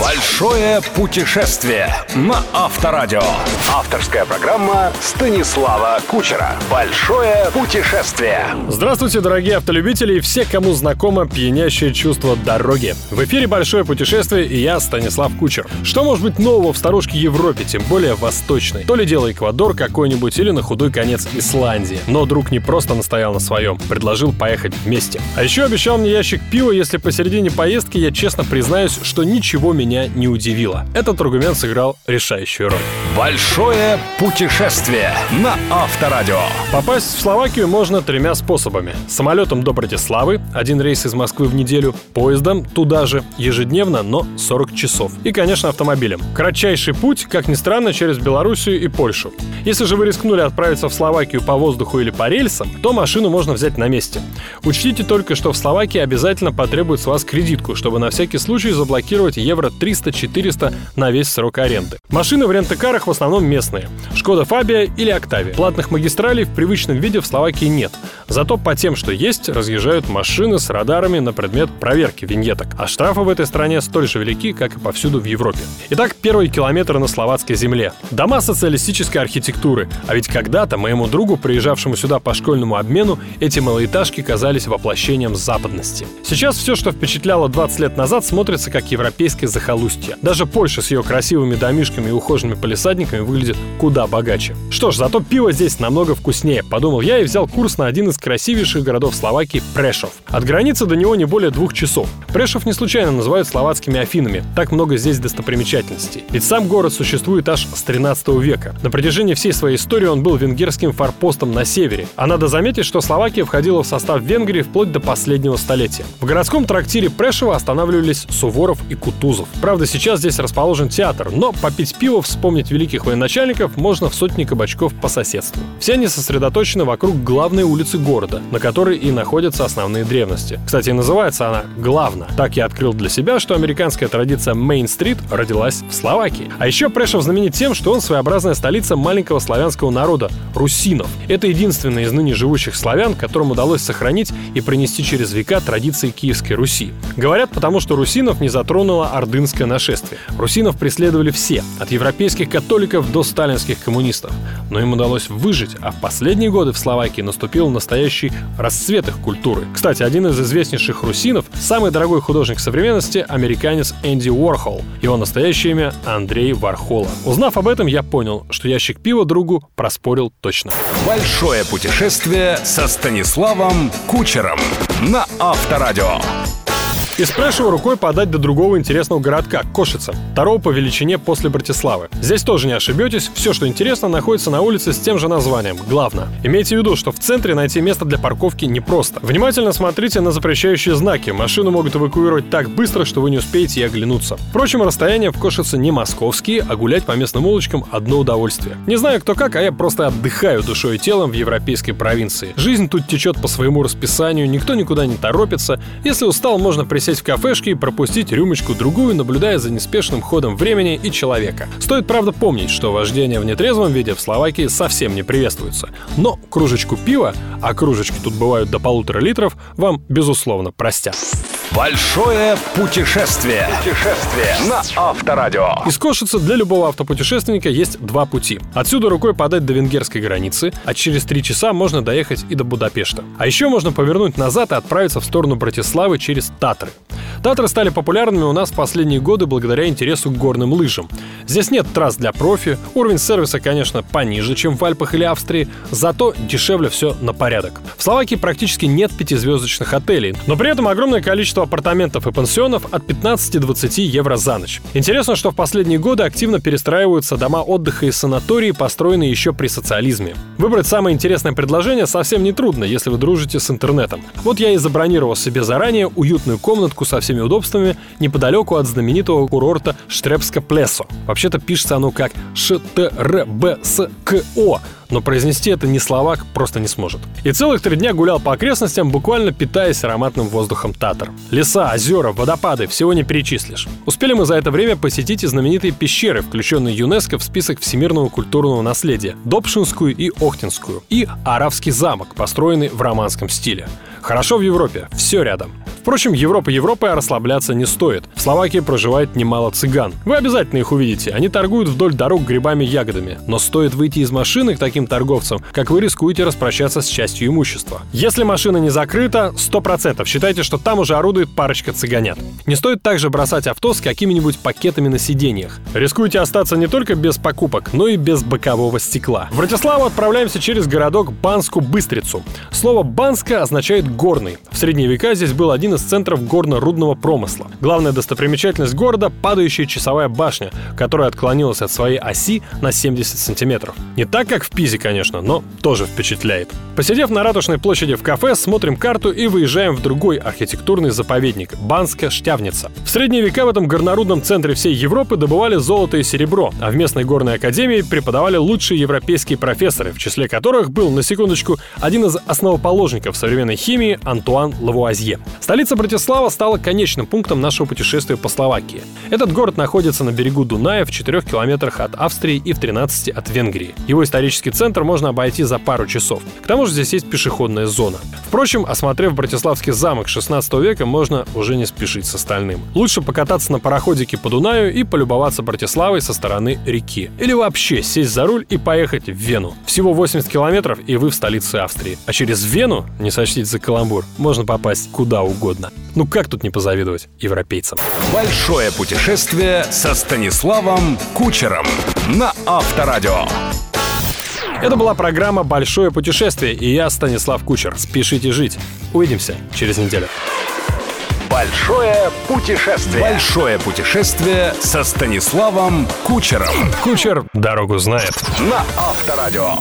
Большое путешествие на Авторадио. Авторская программа Станислава Кучера. Большое путешествие. Здравствуйте, дорогие автолюбители и все, кому знакомо пьянящее чувство дороги. В эфире «Большое путешествие» и я, Станислав Кучер. Что может быть нового в старушке Европе, тем более восточной? То ли дело Эквадор какой-нибудь или на худой конец Исландия. Но друг не просто настоял на своем, предложил поехать вместе. А еще обещал мне ящик пива, если посередине поездки я честно признаюсь, что ничего меня не удивило. Этот аргумент сыграл решающую роль. Большое путешествие на Авторадио. Попасть в Словакию можно тремя способами. Самолетом до Братиславы, один рейс из Москвы в неделю, поездом туда же, ежедневно, но 40 часов. И, конечно, автомобилем. Кратчайший путь, как ни странно, через Белоруссию и Польшу. Если же вы рискнули отправиться в Словакию по воздуху или по рельсам, то машину можно взять на месте. Учтите только, что в Словакии обязательно потребует с вас кредитку, чтобы на всякий случай заблокировать евро 300-400 на весь срок аренды. Машины в рент-карах в основном местные. Шкода Фабия или Октавия. Платных магистралей в привычном виде в Словакии нет. Зато по тем, что есть, разъезжают машины с радарами на предмет проверки виньеток. А штрафы в этой стране столь же велики, как и повсюду в Европе. Итак, первый километр на словацкой земле. Дома социалистической архитектуры. А ведь когда-то моему другу, приезжавшему сюда по школьному обмену, эти малоэтажки казались воплощением западности. Сейчас все, что впечатляло 20 лет назад, смотрится как европейское захолустье. Даже Польша с ее красивыми домишками и ухоженными полисадниками выглядит куда богаче. Что ж, зато пиво здесь намного вкуснее, подумал я и взял курс на один из красивейших городов Словакии – Прешов. От границы до него не более двух часов. Прешов не случайно называют словацкими Афинами, так много здесь достопримечательностей. Ведь сам город существует аж с 13 века. На протяжении всей своей истории он был венгерским форпостом на севере. А надо заметить, что Словакия входила в состав Венгрии вплоть до последнего столетия. В городском трактире Прешева останавливались Суворов и Кутузов. Правда, сейчас здесь расположен театр, но попить пиво, вспомнить великих военачальников можно в сотни кабачков по соседству. Все они сосредоточены вокруг главной улицы города, на которой и находятся основные древности. Кстати, называется она «Главна». Так я открыл для себя, что американская традиция Мейн-стрит родилась в Словакии. А еще Прешев знаменит тем, что он своеобразная столица маленького славянского народа – русинов. Это единственный из ныне живущих славян, которым удалось сохранить и принести через века традиции Киевской Руси. Говорят, потому что русинов не затронуло ордынское нашествие. Русинов преследовали все, от европейских католиков до сталинских коммунистов. Но им удалось выжить, а в последние годы в Словакии наступил настоящий расцвет их культуры. Кстати, один из известнейших русинов, самый дорогой художник современности, американец Энди Уорхол. Его настоящее имя Андрей Вархола. Узнав об этом, я понял, что ящик пива другу проспорил точно. Большое путешествие со Станиславом Кучером на Авторадио. Из Прешева рукой подать до другого интересного городка – Кошица, второго по величине после Братиславы. Здесь тоже не ошибетесь, все, что интересно, находится на улице с тем же названием – Главно. Имейте в виду, что в центре найти место для парковки непросто. Внимательно смотрите на запрещающие знаки, машину могут эвакуировать так быстро, что вы не успеете и оглянуться. Впрочем, расстояния в Кошице не московские, а гулять по местным улочкам – одно удовольствие. Не знаю кто как, а я просто отдыхаю душой и телом в европейской провинции. Жизнь тут течет по своему расписанию, никто никуда не торопится. Если устал, можно присесть сесть в кафешке и пропустить рюмочку-другую, наблюдая за неспешным ходом времени и человека. Стоит, правда, помнить, что вождение в нетрезвом виде в Словакии совсем не приветствуется. Но кружечку пива, а кружечки тут бывают до полутора литров, вам, безусловно, простят. Большое путешествие. Путешествие на Авторадио. Из Кошицы для любого автопутешественника есть два пути. Отсюда рукой подать до венгерской границы, а через три часа можно доехать и до Будапешта. А еще можно повернуть назад и отправиться в сторону Братиславы через Татры. Татры стали популярными у нас в последние годы благодаря интересу к горным лыжам. Здесь нет трасс для профи, уровень сервиса, конечно, пониже, чем в Альпах или Австрии, зато дешевле все на порядок. В Словакии практически нет пятизвездочных отелей, но при этом огромное количество апартаментов и пансионов от 15-20 евро за ночь. Интересно, что в последние годы активно перестраиваются дома отдыха и санатории, построенные еще при социализме. Выбрать самое интересное предложение совсем не трудно, если вы дружите с интернетом. Вот я и забронировал себе заранее уютную комнатку со всеми удобствами неподалеку от знаменитого курорта Штрепска-Плесо. Вообще-то пишется оно как ШТРБСКО, но произнести это ни словак просто не сможет. И целых три дня гулял по окрестностям, буквально питаясь ароматным воздухом Татар. Леса, озера, водопады, всего не перечислишь. Успели мы за это время посетить и знаменитые пещеры, включенные ЮНЕСКО в список всемирного культурного наследия, Добшинскую и Охтинскую, и Аравский замок, построенный в романском стиле. Хорошо в Европе, все рядом. Впрочем, Европа Европой, а расслабляться не стоит. В Словакии проживает немало цыган. Вы обязательно их увидите. Они торгуют вдоль дорог грибами ягодами. Но стоит выйти из машины к таким торговцам, как вы рискуете распрощаться с частью имущества. Если машина не закрыта, 100% считайте, что там уже орудует парочка цыганят. Не стоит также бросать авто с какими-нибудь пакетами на сиденьях. Рискуете остаться не только без покупок, но и без бокового стекла. В Братиславу отправляемся через городок Банску-Быстрицу. Слово «Банска» означает «горный». В средние века здесь был один из из центров горно-рудного промысла. Главная достопримечательность города — падающая часовая башня, которая отклонилась от своей оси на 70 сантиметров. Не так, как в Пизе, конечно, но тоже впечатляет. Посидев на Ратушной площади в кафе, смотрим карту и выезжаем в другой архитектурный заповедник — Банская Штявница. В средние века в этом горнорудном центре всей Европы добывали золото и серебро, а в местной горной академии преподавали лучшие европейские профессоры, в числе которых был, на секундочку, один из основоположников современной химии Антуан Лавуазье. Столица Столица Братислава стала конечным пунктом нашего путешествия по Словакии. Этот город находится на берегу Дуная в 4 километрах от Австрии и в 13 от Венгрии. Его исторический центр можно обойти за пару часов. К тому же здесь есть пешеходная зона. Впрочем, осмотрев Братиславский замок 16 века, можно уже не спешить с остальным. Лучше покататься на пароходике по Дунаю и полюбоваться Братиславой со стороны реки. Или вообще сесть за руль и поехать в Вену. Всего 80 километров, и вы в столице Австрии. А через Вену, не сочтите за каламбур, можно попасть куда угодно угодно. Ну как тут не позавидовать европейцам? Большое путешествие со Станиславом Кучером на Авторадио. Это была программа «Большое путешествие» и я, Станислав Кучер. Спешите жить. Увидимся через неделю. Большое путешествие. Большое путешествие со Станиславом Кучером. Кучер дорогу знает. На Авторадио.